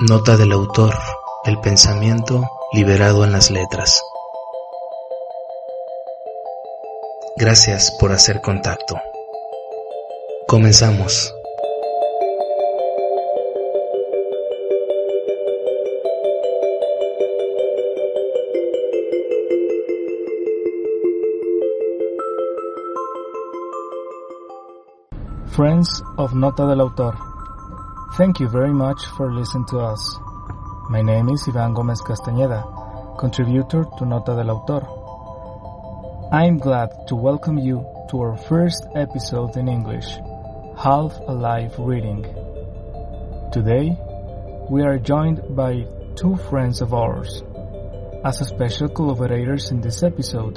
Nota del autor: el pensamiento liberado en las letras. Gracias por hacer contacto. Comenzamos. Friends of Nota del Autor, thank you very much for listening to us. My name is Ivan Gomez Castañeda, contributor to Nota del Autor. I'm glad to welcome you to our first episode in English, Half a Life Reading. Today, we are joined by two friends of ours as special collaborators in this episode.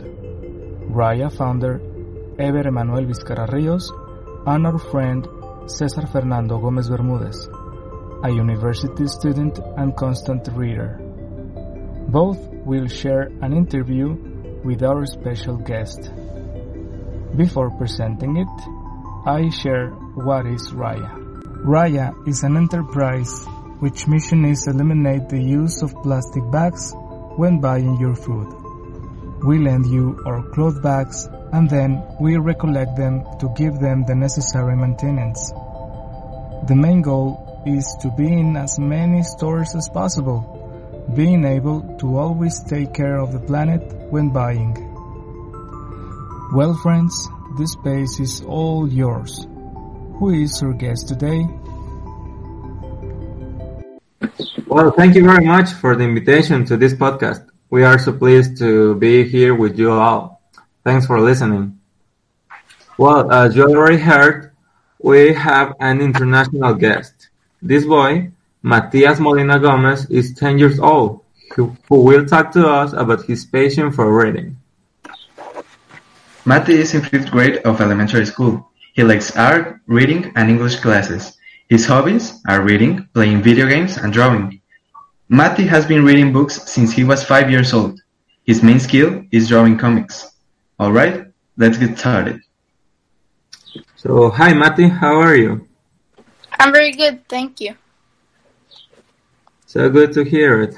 Raya founder Ever Emanuel Vizcarra Rios and our friend Cesar Fernando Gomez Bermudez, a university student and constant reader. Both will share an interview with our special guest. Before presenting it, I share what is Raya. Raya is an enterprise which mission is eliminate the use of plastic bags when buying your food. We lend you our cloth bags and then we recollect them to give them the necessary maintenance. The main goal is to be in as many stores as possible, being able to always take care of the planet when buying. Well friends, this space is all yours. Who is our guest today? Well, thank you very much for the invitation to this podcast. We are so pleased to be here with you all. Thanks for listening. Well, as you already heard, we have an international guest. This boy, Matias Molina Gomez, is 10 years old, who, who will talk to us about his passion for reading. Mati is in fifth grade of elementary school. He likes art, reading, and English classes. His hobbies are reading, playing video games, and drawing. Mati has been reading books since he was five years old. His main skill is drawing comics. All right, let's get started. So, hi Mati, how are you? I'm very good, thank you. So good to hear it.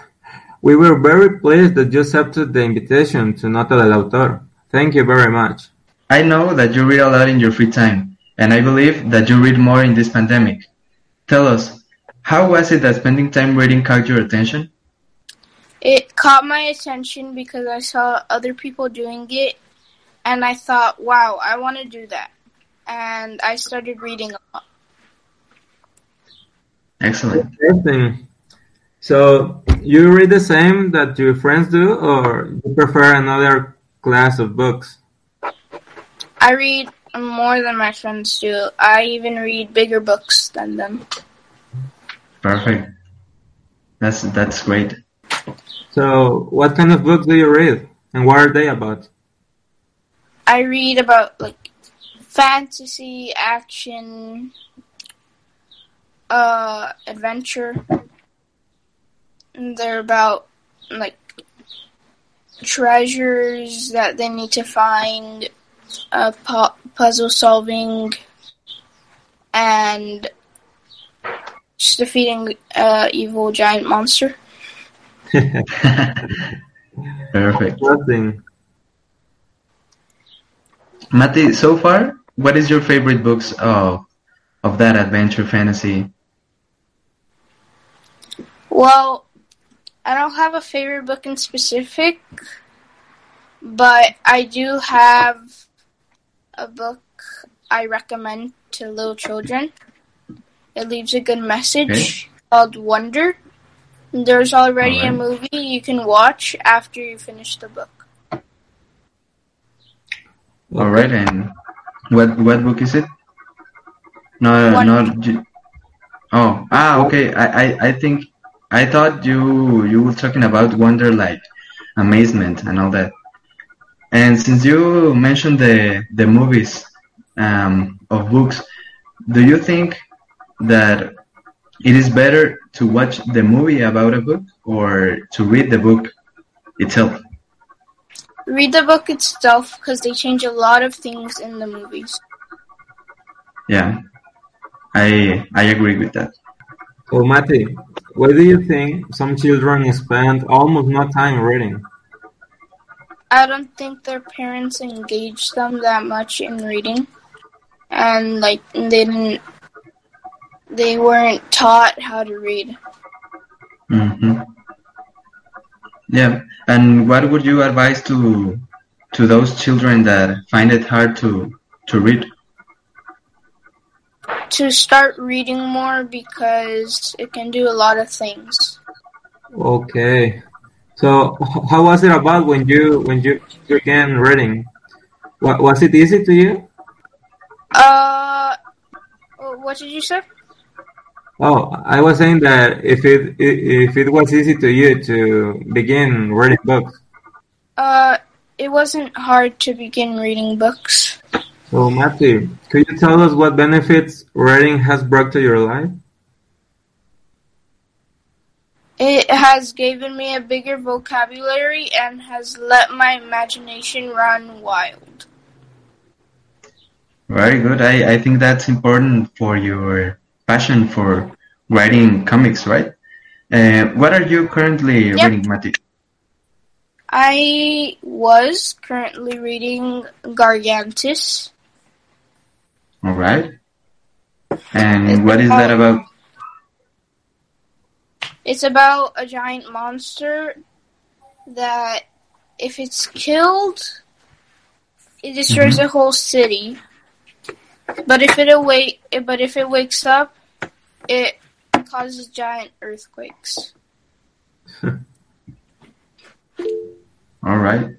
We were very pleased that you accepted the invitation to Nota del Autor. Thank you very much. I know that you read a lot in your free time, and I believe that you read more in this pandemic. Tell us, how was it that spending time reading caught your attention? It caught my attention because I saw other people doing it and I thought, wow, I want to do that. And I started reading a lot. Excellent. Interesting. So, you read the same that your friends do, or you prefer another class of books? I read more than my friends do. I even read bigger books than them. Perfect. That's that's great. So, what kind of books do you read, and what are they about? I read about like fantasy, action, uh, adventure. And they're about like treasures that they need to find, uh, pu- puzzle solving, and just defeating a evil giant monster. Perfect. Nothing. Mati, so far, what is your favorite books of of that adventure fantasy? Well, I don't have a favorite book in specific, but I do have a book I recommend to little children. It leaves a good message Okay. called Wonder. There's already a movie you can watch after you finish the book. All right, and what what book is it? No, not. Oh, ah, okay. I, I I think I thought you you were talking about wonder, like amazement and all that. And since you mentioned the the movies um, of books, do you think that it is better to watch the movie about a book or to read the book itself? Read the book itself because they change a lot of things in the movies. Yeah, I I agree with that. So, Matty, why do you think some children spend almost no time reading? I don't think their parents engage them that much in reading, and like they didn't, they weren't taught how to read. hmm Yeah, and what would you advise to to those children that find it hard to to read? To start reading more because it can do a lot of things. Okay. So, how was it about when you when you began reading? Was it easy to you? Uh, what did you say? Oh, I was saying that if it if it was easy to you to begin reading books. Uh, it wasn't hard to begin reading books. So, Matthew, could you tell us what benefits reading has brought to your life? It has given me a bigger vocabulary and has let my imagination run wild. Very good. I, I think that's important for your passion for writing comics, right? Uh, what are you currently Yep. reading, Mati? I was currently reading Gargantus. All right. And what is that about? It's about a giant monster that, if it's killed, it destroys Mhm. a whole city. But if it awake, but if it wakes up, it causes giant earthquakes. All right.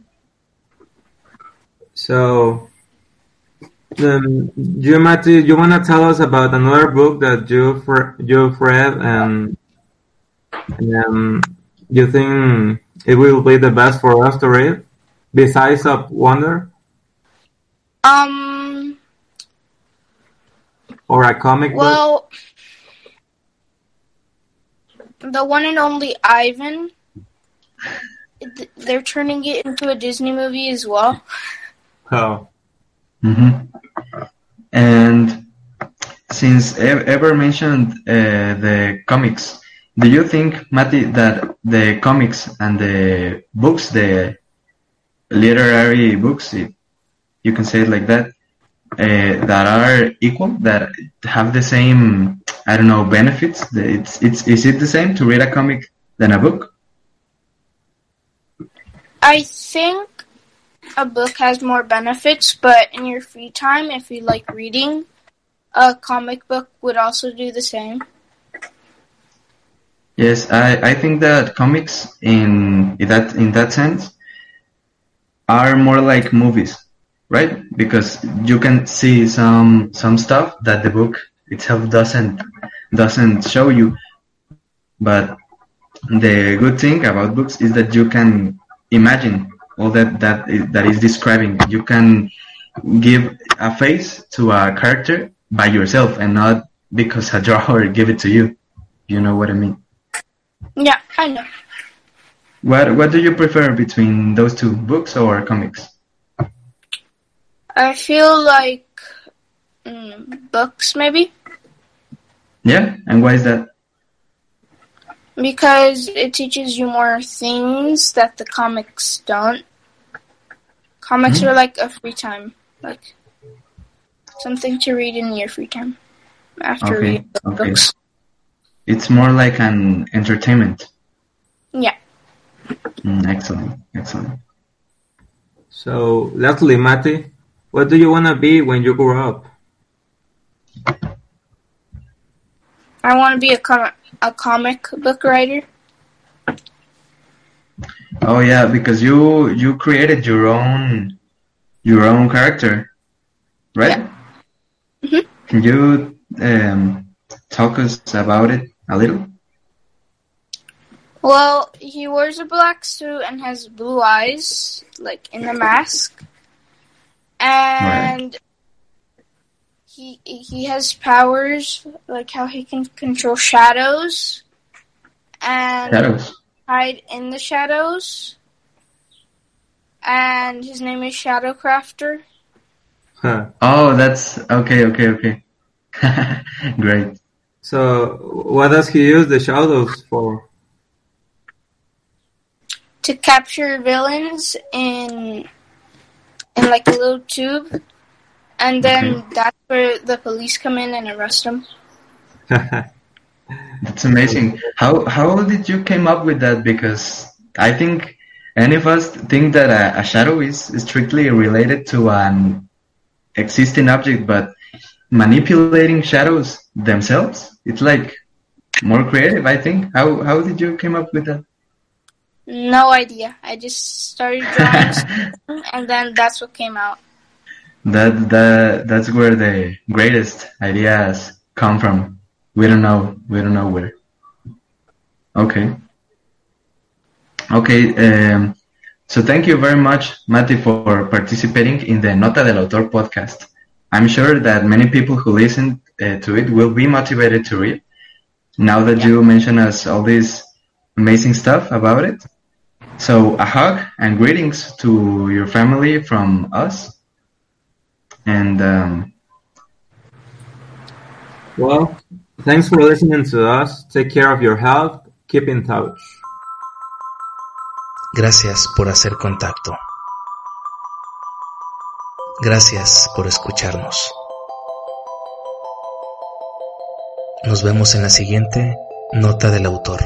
So, um, you, Matthew, you want to tell us about another book that you've, you've read and, um, you think it will be the best for us to read, besides of Wonder Um, or a comic book? well, the one and only Ivan, they're turning it into a Disney movie as well. Oh, hmm And since Ever mentioned uh, the comics, do you think, Mati, that the comics and the books, the literary books, if you can say it like that, uh, that are equal, that have the same, I don't know, benefits? It's, it's, is it the same to read a comic than a book? I think a book has more benefits, but in your free time, if you like reading, a comic book would also do the same. Yes, I, I think that comics in in that in that sense are more like movies, right? Because you can see some some stuff that the book itself doesn't doesn't show you. But the good thing about books is that you can imagine all that that is, that is describing. You can give a face to a character by yourself and not because a drawer gave it to you. You know what I mean? Yeah, I know. What what do you prefer between those two, books or comics? I feel like mm, books, maybe, Yeah, and why is that? because it teaches you more things that the comics don't. Comics Mhm. are like a free time, like something to read in your free time after Okay, reading the okay. books. It's more like an entertainment. Yeah. Mm, excellent, excellent. so lastly, Matty, what do you want to be when you grow up? I want to be a com- a comic book writer. Oh yeah, because you you created your own your own character, right? Yeah. Mhm. Can you um, talk us about it a little? Well, he wears a black suit and has blue eyes, like in the mask. And he he has powers, like how he can control shadows and Shadows. hide in the shadows. And his name is Shadowcrafter. Huh. Oh, that's okay, okay, okay. Great. So, what does he use the shadows for? To capture villains in in like a little tube, and then that's where the police come in and arrest them. That's amazing. How how did you came up with that? Because I think any of us think that a, a shadow is strictly related to an existing object, but manipulating shadows themselves, it's like more creative. I think. How how did you came up with that? No idea. I just started drawing, and then that's what came out. That that that's where the greatest ideas come from. We don't know. We don't know where. Okay. Okay. Um, so thank you very much, Mati, for participating in the Nota del Autor podcast. I'm sure that many people who listen uh, to it will be motivated to read. Now that you mention us all this amazing stuff about it. So a hug and greetings to your family from us. And um, Well, thanks for listening to us. Take care of your health. Keep in touch. Gracias por hacer contacto. Gracias por escucharnos. Nos vemos en la siguiente nota del autor.